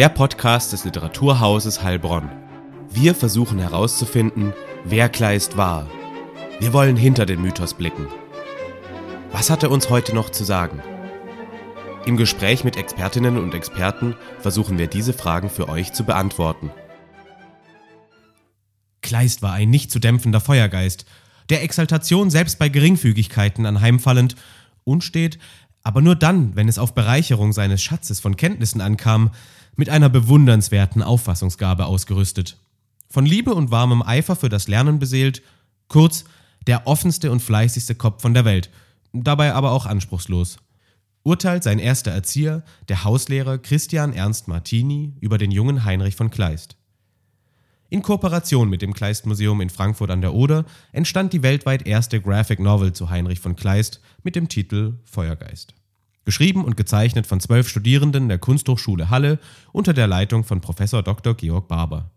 Der Podcast des Literaturhauses Heilbronn. Wir versuchen herauszufinden, wer Kleist war. Wir wollen hinter den Mythos blicken. Was hat er uns heute noch zu sagen? Im Gespräch mit Expertinnen und Experten versuchen wir diese Fragen für euch zu beantworten. Kleist war ein nicht zu dämpfender Feuergeist, der Exaltation selbst bei Geringfügigkeiten anheimfallend, unstet, aber nur dann, wenn es auf Bereicherung seines Schatzes von Kenntnissen ankam, mit einer bewundernswerten Auffassungsgabe ausgerüstet. Von Liebe und warmem Eifer für das Lernen beseelt, kurz der offenste und fleißigste Kopf von der Welt, dabei aber auch anspruchslos. Urteilt sein erster Erzieher, der Hauslehrer Christian Ernst Martini, über den jungen Heinrich von Kleist. In Kooperation mit dem Kleist Museum in Frankfurt an der Oder entstand die weltweit erste Graphic Novel zu Heinrich von Kleist mit dem Titel Feuergeist. Geschrieben und gezeichnet von zwölf Studierenden der Kunsthochschule Halle unter der Leitung von Professor Dr. Georg Barber.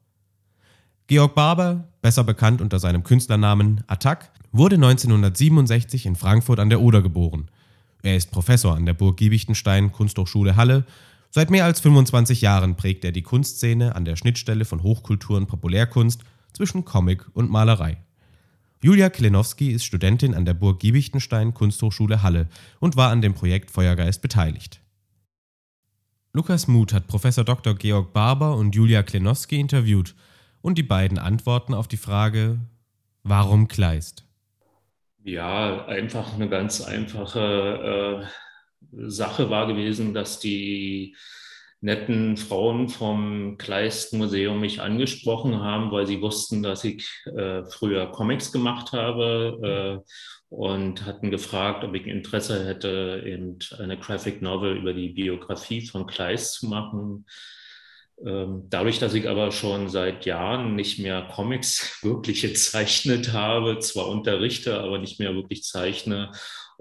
Georg Barber, besser bekannt unter seinem Künstlernamen Attack, wurde 1967 in Frankfurt an der Oder geboren. Er ist Professor an der Burg Giebichenstein Kunsthochschule Halle. Seit mehr als 25 Jahren prägt er die Kunstszene an der Schnittstelle von Hochkultur und Populärkunst zwischen Comic und Malerei. Julia Klenowski ist Studentin an der Burg Giebichenstein Kunsthochschule Halle und war an dem Projekt Feuergeist beteiligt. Lukas Muth hat Professor Dr. Georg Barber und Julia Klenowski interviewt und die beiden antworten auf die Frage, warum Kleist? Ja, einfach eine ganz einfache äh, Sache war gewesen, dass die netten Frauen vom Kleist Museum mich angesprochen haben, weil sie wussten, dass ich äh, früher Comics gemacht habe äh, und hatten gefragt, ob ich Interesse hätte, eben eine Graphic Novel über die Biografie von Kleist zu machen. Ähm, Dadurch, dass ich aber schon seit Jahren nicht mehr Comics wirklich gezeichnet habe, zwar unterrichte, aber nicht mehr wirklich zeichne,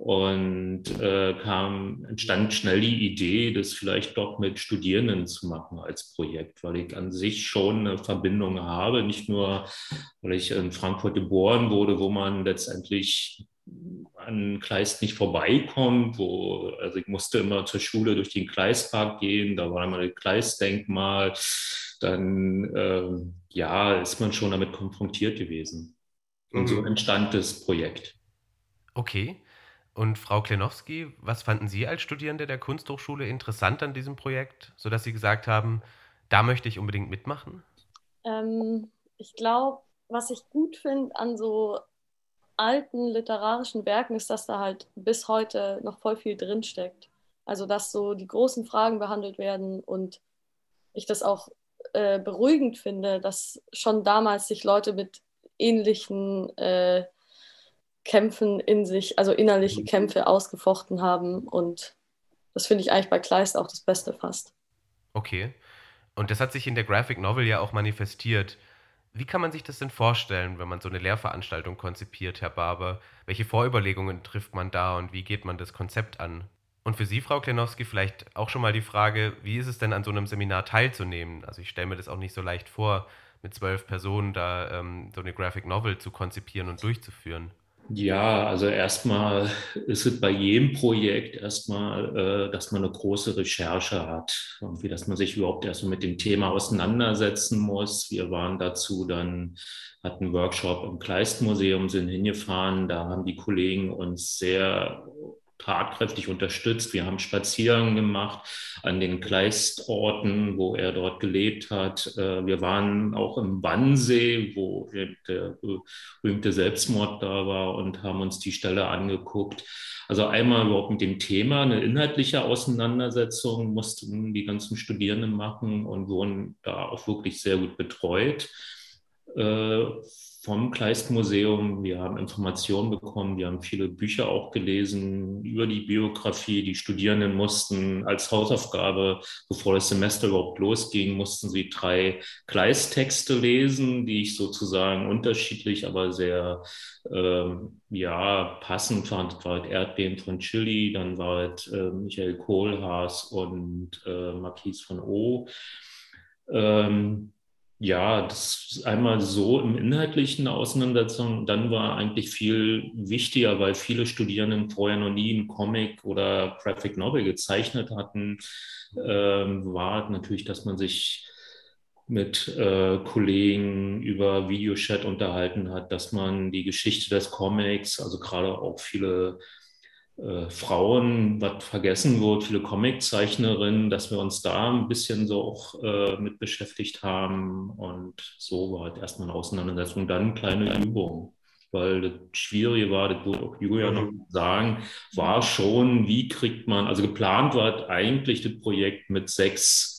und äh, kam, entstand schnell die Idee, das vielleicht doch mit Studierenden zu machen als Projekt, weil ich an sich schon eine Verbindung habe, nicht nur, weil ich in Frankfurt geboren wurde, wo man letztendlich an Kleist nicht vorbeikommt, wo, also ich musste immer zur Schule durch den Kleistpark gehen, da war immer ein Kleistdenkmal, dann ähm, ja, ist man schon damit konfrontiert gewesen. Und so Mhm. entstand das Projekt. Okay. Und Frau Klenowski, was fanden Sie als Studierende der Kunsthochschule interessant an diesem Projekt, sodass Sie gesagt haben, da möchte ich unbedingt mitmachen? Ähm, ich glaube, was ich gut finde an so alten literarischen Werken ist, dass da halt bis heute noch voll viel drinsteckt. Also, dass so die großen Fragen behandelt werden und ich das auch äh, beruhigend finde, dass schon damals sich Leute mit ähnlichen äh, Kämpfen in sich, also innerliche Kämpfe ausgefochten haben. Und das finde ich eigentlich bei Kleist auch das Beste fast. Okay. Und das hat sich in der Graphic Novel ja auch manifestiert. Wie kann man sich das denn vorstellen, wenn man so eine Lehrveranstaltung konzipiert, Herr Barber? Welche Vorüberlegungen trifft man da und wie geht man das Konzept an? Und für Sie, Frau Klenowski, vielleicht auch schon mal die Frage, wie ist es denn an so einem Seminar teilzunehmen? Also ich stelle mir das auch nicht so leicht vor, mit zwölf Personen da ähm, so eine Graphic Novel zu konzipieren und durchzuführen. Ja, also erstmal ist es bei jedem Projekt erstmal, äh, dass man eine große Recherche hat. Irgendwie, dass man sich überhaupt erstmal mit dem Thema auseinandersetzen muss. Wir waren dazu dann, hatten einen Workshop im Kleist-Museum, sind hingefahren. Da haben die Kollegen uns sehr tatkräftig unterstützt. Wir haben Spaziergänge gemacht an den Kleistorten, wo er dort gelebt hat. Äh, Wir waren auch im Wannsee, wo der berühmte Selbstmord da war und haben uns die Stelle angeguckt. Also einmal überhaupt mit dem Thema, eine inhaltliche Auseinandersetzung mussten die ganzen Studierenden machen und wurden da auch wirklich sehr gut betreut. Äh, vom Kleist-Museum. Wir haben Informationen bekommen, wir haben viele Bücher auch gelesen über die Biografie. Die Studierenden mussten als Hausaufgabe, bevor das Semester überhaupt losging, mussten sie drei Kleist-Texte lesen, die ich sozusagen unterschiedlich, aber sehr ähm, ja, passend fand. Das war Erdbeben von Chili, dann war es äh, Michael Kohlhaas und äh, Marquis von O. Ähm, ja, das ist einmal so im inhaltlichen Auseinandersetzung. Dann war eigentlich viel wichtiger, weil viele Studierenden vorher noch nie einen Comic oder Graphic Novel gezeichnet hatten, ähm, war natürlich, dass man sich mit äh, Kollegen über Videochat unterhalten hat, dass man die Geschichte des Comics, also gerade auch viele äh, Frauen, was vergessen wird, viele Comiczeichnerinnen, dass wir uns da ein bisschen so auch äh, mit beschäftigt haben. Und so war halt erstmal eine Auseinandersetzung, dann eine kleine Übung. Weil das Schwierige war, das wurde auch Julia noch sagen, war schon, wie kriegt man, also geplant war eigentlich das Projekt mit sechs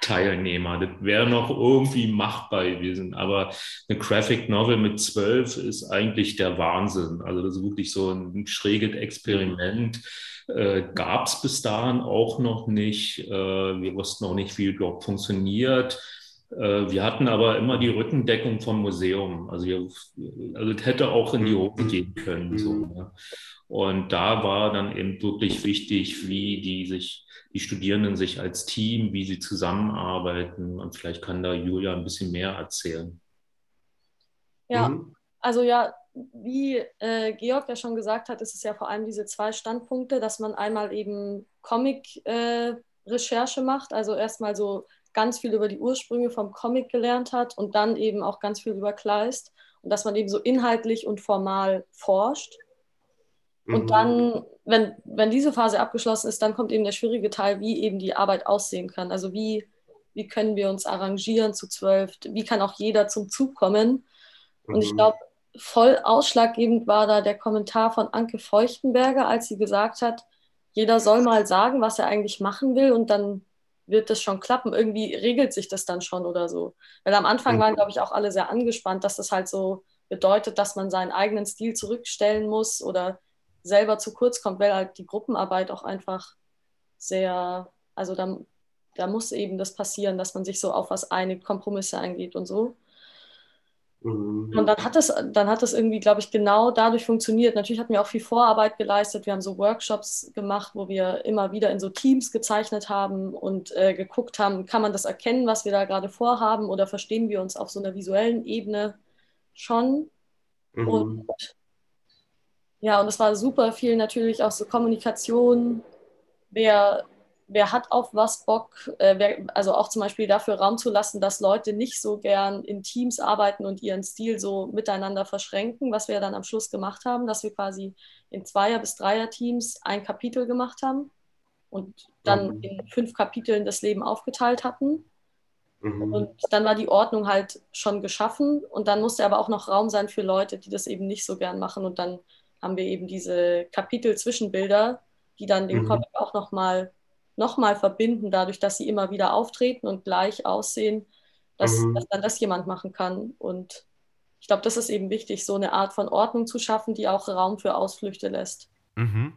Teilnehmer. Das wäre noch irgendwie machbar gewesen. Aber eine Graphic Novel mit zwölf ist eigentlich der Wahnsinn. Also das ist wirklich so ein schräges Experiment. Äh, Gab es bis dahin auch noch nicht. Äh, wir wussten auch nicht, wie überhaupt funktioniert. Äh, wir hatten aber immer die Rückendeckung vom Museum. Also, wir, also es hätte auch in die Hose gehen können. So, ne? Und da war dann eben wirklich wichtig, wie die sich die Studierenden sich als Team, wie sie zusammenarbeiten. Und vielleicht kann da Julia ein bisschen mehr erzählen. Ja, mhm. also ja, wie äh, Georg ja schon gesagt hat, ist es ja vor allem diese zwei Standpunkte, dass man einmal eben Comic-Recherche äh, macht, also erstmal so ganz viel über die Ursprünge vom Comic gelernt hat und dann eben auch ganz viel über Kleist und dass man eben so inhaltlich und formal forscht. Und mhm. dann, wenn, wenn diese Phase abgeschlossen ist, dann kommt eben der schwierige Teil, wie eben die Arbeit aussehen kann. Also wie, wie können wir uns arrangieren zu zwölf? Wie kann auch jeder zum Zug kommen? Und ich mhm. glaube, voll ausschlaggebend war da der Kommentar von Anke Feuchtenberger, als sie gesagt hat, jeder soll mal sagen, was er eigentlich machen will und dann wird das schon klappen. Irgendwie regelt sich das dann schon oder so. Weil am Anfang waren, mhm. glaube ich, auch alle sehr angespannt, dass das halt so bedeutet, dass man seinen eigenen Stil zurückstellen muss oder selber zu kurz kommt, weil halt die Gruppenarbeit auch einfach sehr, also da, da muss eben das passieren, dass man sich so auf was einigt, Kompromisse eingeht und so. Mhm. Und dann hat es, dann hat es irgendwie, glaube ich, genau dadurch funktioniert. Natürlich hatten wir auch viel Vorarbeit geleistet. Wir haben so Workshops gemacht, wo wir immer wieder in so Teams gezeichnet haben und äh, geguckt haben, kann man das erkennen, was wir da gerade vorhaben, oder verstehen wir uns auf so einer visuellen Ebene schon? Mhm. Und ja, und es war super viel natürlich auch so Kommunikation. Wer, wer hat auf was Bock? Äh, wer, also auch zum Beispiel dafür Raum zu lassen, dass Leute nicht so gern in Teams arbeiten und ihren Stil so miteinander verschränken, was wir dann am Schluss gemacht haben, dass wir quasi in Zweier- bis Dreier-Teams ein Kapitel gemacht haben und dann mhm. in fünf Kapiteln das Leben aufgeteilt hatten. Mhm. Und dann war die Ordnung halt schon geschaffen und dann musste aber auch noch Raum sein für Leute, die das eben nicht so gern machen und dann haben wir eben diese Kapitel-Zwischenbilder, die dann den mhm. Comic auch nochmal noch mal verbinden, dadurch, dass sie immer wieder auftreten und gleich aussehen, dass, mhm. dass dann das jemand machen kann. Und ich glaube, das ist eben wichtig, so eine Art von Ordnung zu schaffen, die auch Raum für Ausflüchte lässt. Mhm.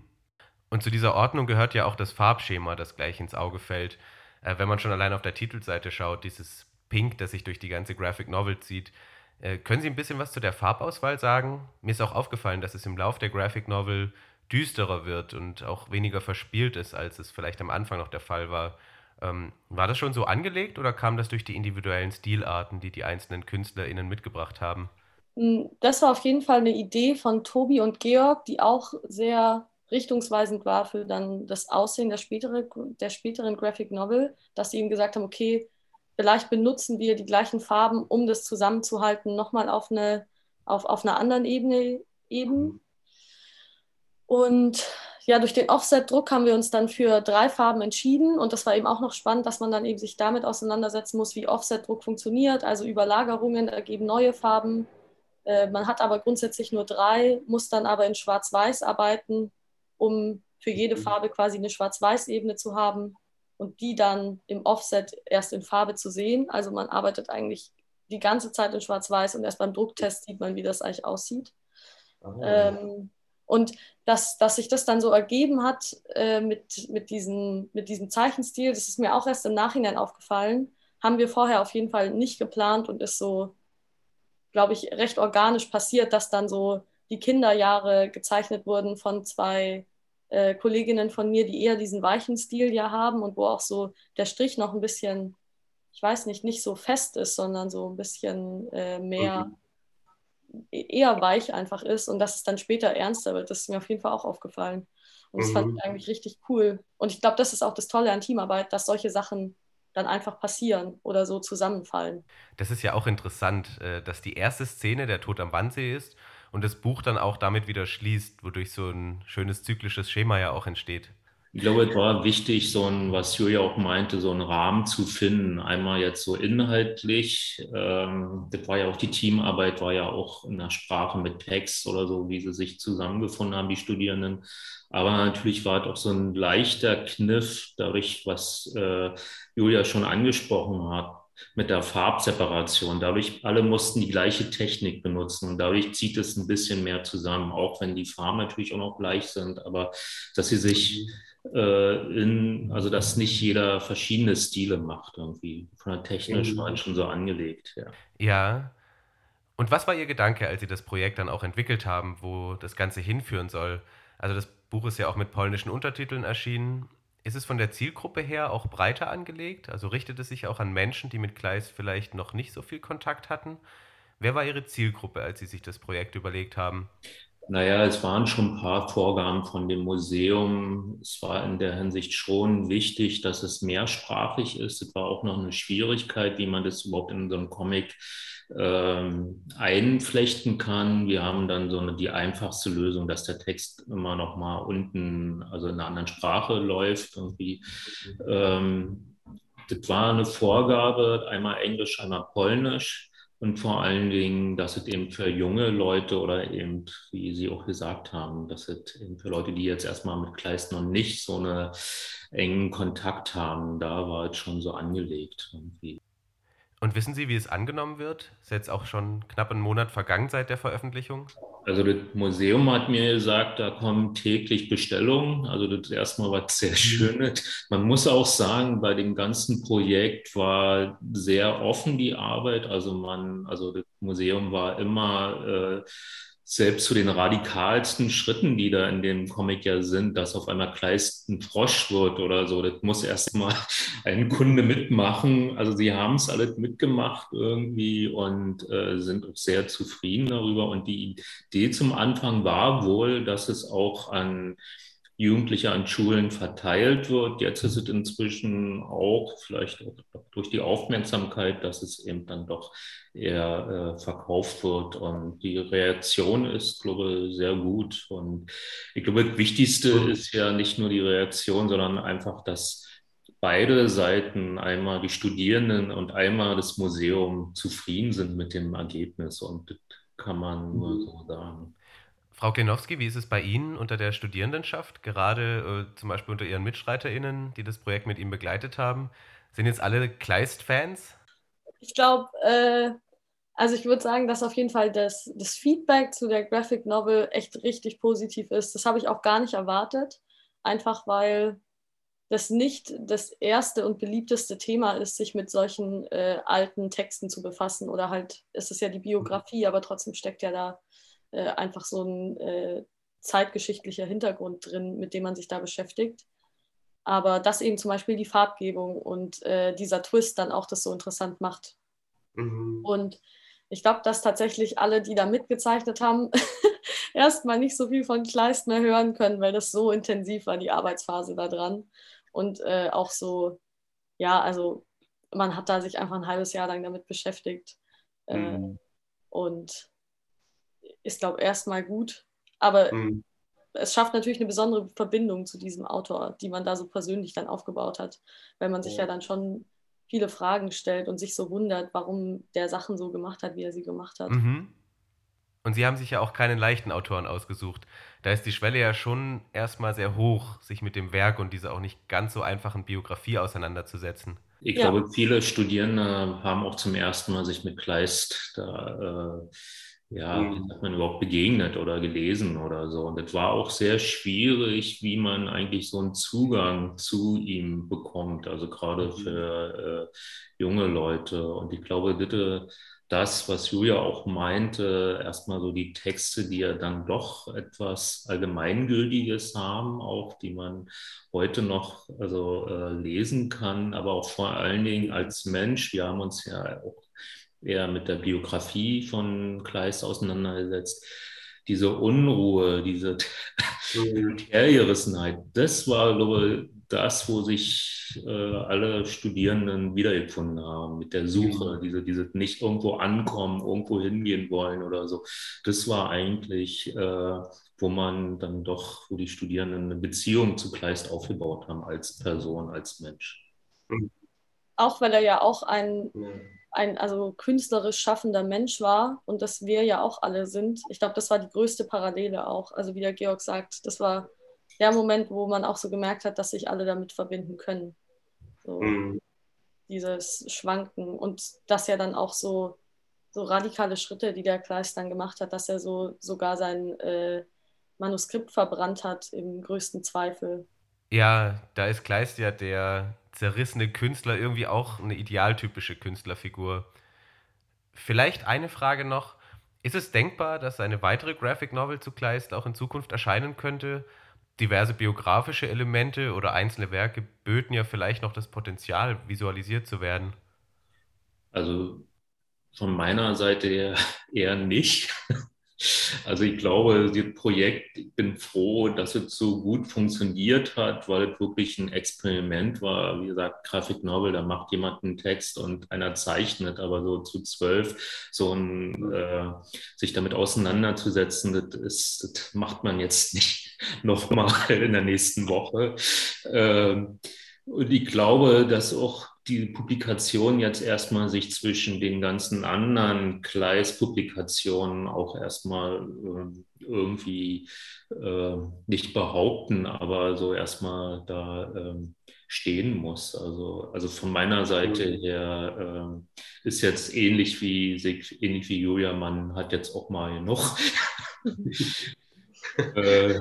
Und zu dieser Ordnung gehört ja auch das Farbschema, das gleich ins Auge fällt. Äh, wenn man schon allein auf der Titelseite schaut, dieses Pink, das sich durch die ganze Graphic Novel zieht, äh, können Sie ein bisschen was zu der Farbauswahl sagen? Mir ist auch aufgefallen, dass es im Lauf der Graphic Novel düsterer wird und auch weniger verspielt ist, als es vielleicht am Anfang noch der Fall war. Ähm, war das schon so angelegt oder kam das durch die individuellen Stilarten, die die einzelnen KünstlerInnen mitgebracht haben? Hm, das war auf jeden Fall eine Idee von Tobi und Georg, die auch sehr richtungsweisend war für dann das Aussehen der, spätere, der späteren Graphic Novel, dass sie ihm gesagt haben, okay, vielleicht benutzen wir die gleichen Farben, um das zusammenzuhalten, nochmal auf, eine, auf, auf einer anderen Ebene eben. Und ja, durch den Offset-Druck haben wir uns dann für drei Farben entschieden. Und das war eben auch noch spannend, dass man dann eben sich damit auseinandersetzen muss, wie Offset-Druck funktioniert. Also Überlagerungen ergeben neue Farben. Äh, man hat aber grundsätzlich nur drei, muss dann aber in Schwarz-Weiß arbeiten, um für jede mhm. Farbe quasi eine Schwarz-Weiß-Ebene zu haben und die dann im Offset erst in Farbe zu sehen. Also man arbeitet eigentlich die ganze Zeit in Schwarz-Weiß und erst beim Drucktest sieht man, wie das eigentlich aussieht. Oh. Ähm, und dass, dass sich das dann so ergeben hat äh, mit, mit, diesen, mit diesem Zeichenstil, das ist mir auch erst im Nachhinein aufgefallen, haben wir vorher auf jeden Fall nicht geplant und ist so, glaube ich, recht organisch passiert, dass dann so die Kinderjahre gezeichnet wurden von zwei äh, Kolleginnen von mir, die eher diesen weichen Stil ja haben und wo auch so der Strich noch ein bisschen, ich weiß nicht, nicht so fest ist, sondern so ein bisschen äh, mehr. Mhm eher weich einfach ist und dass es dann später ernster wird. Das ist mir auf jeden Fall auch aufgefallen. Und das mhm. fand ich eigentlich richtig cool. Und ich glaube, das ist auch das Tolle an Teamarbeit, dass solche Sachen dann einfach passieren oder so zusammenfallen. Das ist ja auch interessant, äh, dass die erste Szene der Tod am Wannsee ist und das Buch dann auch damit wieder schließt, wodurch so ein schönes zyklisches Schema ja auch entsteht. Ich glaube, es war wichtig, so ein, was Julia auch meinte, so einen Rahmen zu finden. Einmal jetzt so inhaltlich, ähm, das war ja auch die Teamarbeit, war ja auch in der Sprache mit Text oder so, wie sie sich zusammengefunden haben, die Studierenden. Aber natürlich war es auch so ein leichter Kniff, dadurch, was äh, Julia schon angesprochen hat, mit der Farbseparation. Dadurch, alle mussten die gleiche Technik benutzen und dadurch zieht es ein bisschen mehr zusammen, auch wenn die Farben natürlich auch noch gleich sind, aber dass sie sich äh, in, also dass nicht jeder verschiedene Stile macht irgendwie. Von der technisch mhm. war schon so angelegt, ja. Ja. Und was war Ihr Gedanke, als Sie das Projekt dann auch entwickelt haben, wo das Ganze hinführen soll? Also das Buch ist ja auch mit polnischen Untertiteln erschienen. Ist es von der Zielgruppe her auch breiter angelegt? Also richtet es sich auch an Menschen, die mit Kleist vielleicht noch nicht so viel Kontakt hatten? Wer war Ihre Zielgruppe, als Sie sich das Projekt überlegt haben? Naja, es waren schon ein paar Vorgaben von dem Museum. Es war in der Hinsicht schon wichtig, dass es mehrsprachig ist. Es war auch noch eine Schwierigkeit, wie man das überhaupt in so einem Comic ähm, einflechten kann. Wir haben dann so eine, die einfachste Lösung, dass der Text immer noch mal unten, also in einer anderen Sprache läuft. Irgendwie. Ähm, das war eine Vorgabe, einmal Englisch, einmal Polnisch. Und vor allen Dingen, dass es eben für junge Leute oder eben, wie Sie auch gesagt haben, dass es eben für Leute, die jetzt erstmal mit Kleist noch nicht so einen engen Kontakt haben, da war es schon so angelegt irgendwie. Und wissen Sie, wie es angenommen wird? Ist jetzt auch schon knapp einen Monat vergangen seit der Veröffentlichung? Also das Museum hat mir gesagt, da kommen täglich Bestellungen. Also das ist erstmal was sehr mhm. Schönes. Man muss auch sagen, bei dem ganzen Projekt war sehr offen die Arbeit. Also man, also das Museum war immer äh, selbst zu den radikalsten Schritten, die da in dem Comic ja sind, dass auf einmal Kleist ein Frosch wird oder so, das muss erstmal ein Kunde mitmachen. Also sie haben es alles mitgemacht irgendwie und äh, sind auch sehr zufrieden darüber. Und die Idee zum Anfang war wohl, dass es auch an Jugendliche an Schulen verteilt wird. Jetzt ist es inzwischen auch vielleicht auch durch die Aufmerksamkeit, dass es eben dann doch eher äh, verkauft wird. Und die Reaktion ist, glaube ich, sehr gut. Und ich glaube, das Wichtigste ist ja nicht nur die Reaktion, sondern einfach, dass beide Seiten, einmal die Studierenden und einmal das Museum, zufrieden sind mit dem Ergebnis. Und das kann man nur so sagen. Frau Klenowski, wie ist es bei Ihnen unter der Studierendenschaft, gerade äh, zum Beispiel unter Ihren MitstreiterInnen, die das Projekt mit Ihnen begleitet haben? Sind jetzt alle Kleist-Fans? Ich glaube, äh, also ich würde sagen, dass auf jeden Fall das, das Feedback zu der Graphic Novel echt richtig positiv ist. Das habe ich auch gar nicht erwartet, einfach weil das nicht das erste und beliebteste Thema ist, sich mit solchen äh, alten Texten zu befassen. Oder halt, es ist ja die Biografie, aber trotzdem steckt ja da äh, einfach so ein äh, zeitgeschichtlicher Hintergrund drin, mit dem man sich da beschäftigt. Aber dass eben zum Beispiel die Farbgebung und äh, dieser Twist dann auch das so interessant macht. Mhm. Und ich glaube, dass tatsächlich alle, die da mitgezeichnet haben, erstmal nicht so viel von Kleist mehr hören können, weil das so intensiv war, die Arbeitsphase da dran. Und äh, auch so, ja, also man hat da sich einfach ein halbes Jahr lang damit beschäftigt. Äh, mhm. Und ist, glaube ich, erstmal gut. Aber mhm. es schafft natürlich eine besondere Verbindung zu diesem Autor, die man da so persönlich dann aufgebaut hat, weil man sich ja, ja dann schon viele Fragen stellt und sich so wundert, warum der Sachen so gemacht hat, wie er sie gemacht hat. Mhm. Und Sie haben sich ja auch keinen leichten Autoren ausgesucht. Da ist die Schwelle ja schon erstmal sehr hoch, sich mit dem Werk und dieser auch nicht ganz so einfachen Biografie auseinanderzusetzen. Ich ja. glaube, viele Studierende haben auch zum ersten Mal sich mit Kleist da äh, ja, wie mhm. hat man überhaupt begegnet oder gelesen oder so. Und es war auch sehr schwierig, wie man eigentlich so einen Zugang zu ihm bekommt, also gerade mhm. für äh, junge Leute. Und ich glaube, bitte das, was Julia auch meinte, erstmal so die Texte, die ja dann doch etwas Allgemeingültiges haben, auch die man heute noch also äh, lesen kann, aber auch vor allen Dingen als Mensch. Wir haben uns ja auch eher mit der Biografie von Kleist auseinandergesetzt. Diese Unruhe, diese Terrierissenheit, das war, glaube ich, das, wo sich äh, alle Studierenden wiedergefunden haben mit der Suche, mhm. diese, diese nicht irgendwo ankommen, irgendwo hingehen wollen oder so. Das war eigentlich, äh, wo man dann doch, wo die Studierenden eine Beziehung zu Kleist aufgebaut haben als Person, als Mensch. Auch weil er ja auch ein ein also künstlerisch schaffender Mensch war und dass wir ja auch alle sind. Ich glaube, das war die größte Parallele auch. Also wie der Georg sagt, das war der Moment, wo man auch so gemerkt hat, dass sich alle damit verbinden können. So, mhm. Dieses Schwanken und das ja dann auch so, so radikale Schritte, die der Kleist dann gemacht hat, dass er so sogar sein äh, Manuskript verbrannt hat im größten Zweifel. Ja, da ist Kleist ja der zerrissene Künstler irgendwie auch eine idealtypische Künstlerfigur. Vielleicht eine Frage noch. Ist es denkbar, dass eine weitere Graphic Novel zu Kleist auch in Zukunft erscheinen könnte? Diverse biografische Elemente oder einzelne Werke böten ja vielleicht noch das Potenzial, visualisiert zu werden. Also von meiner Seite her eher nicht. Also ich glaube, das Projekt, ich bin froh, dass es so gut funktioniert hat, weil es wirklich ein Experiment war. Wie gesagt, Graphic Novel, da macht jemand einen Text und einer zeichnet, aber so zu zwölf, so ein, äh, sich damit auseinanderzusetzen, das, ist, das macht man jetzt nicht nochmal in der nächsten Woche. Ähm, und ich glaube, dass auch die Publikation jetzt erstmal sich zwischen den ganzen anderen Kleist-Publikationen auch erstmal äh, irgendwie äh, nicht behaupten, aber so erstmal da äh, stehen muss. Also, also von meiner Seite her äh, ist jetzt ähnlich wie, ähnlich wie Julia, man hat jetzt auch mal genug. äh,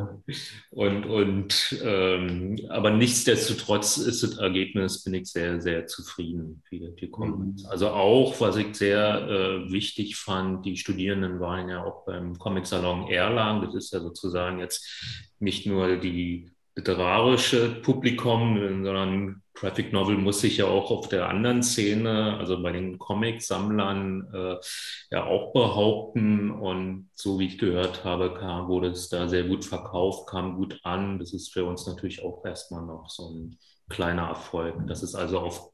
und, und ähm, aber nichtsdestotrotz ist das Ergebnis, bin ich sehr, sehr zufrieden, wie die Comments. Mhm. Also auch, was ich sehr äh, wichtig fand, die Studierenden waren ja auch beim Comic Salon Erlangen. Das ist ja sozusagen jetzt nicht nur die literarische Publikum, sondern Graphic Novel muss sich ja auch auf der anderen Szene, also bei den Comic-Sammlern, äh, ja auch behaupten. Und so wie ich gehört habe, kam, wurde es da sehr gut verkauft, kam gut an. Das ist für uns natürlich auch erstmal noch so ein kleiner Erfolg. Das ist also auf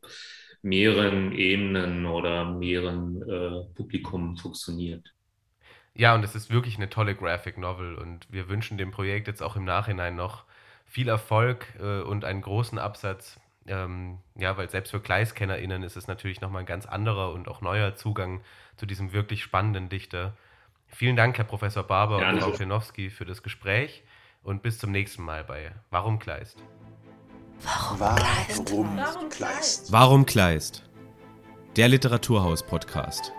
mehreren Ebenen oder mehreren äh, Publikum funktioniert. Ja, und es ist wirklich eine tolle Graphic Novel und wir wünschen dem Projekt jetzt auch im Nachhinein noch viel Erfolg äh, und einen großen Absatz. Ähm, ja, weil selbst für KleiskennerInnen ist es natürlich nochmal ein ganz anderer und auch neuer Zugang zu diesem wirklich spannenden Dichter. Vielen Dank, Herr Professor Barber ja, und Frau Klenowski, für das Gespräch und bis zum nächsten Mal bei Warum Kleist? Warum Kleist? Warum Kleist? Warum Kleist? Der Literaturhaus-Podcast.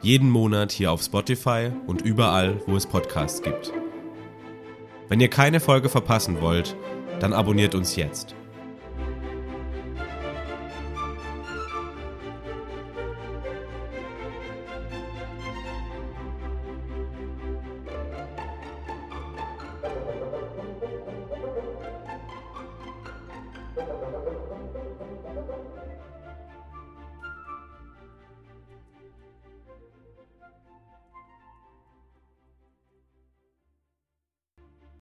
Jeden Monat hier auf Spotify und überall, wo es Podcasts gibt. Wenn ihr keine Folge verpassen wollt, dann abonniert uns jetzt.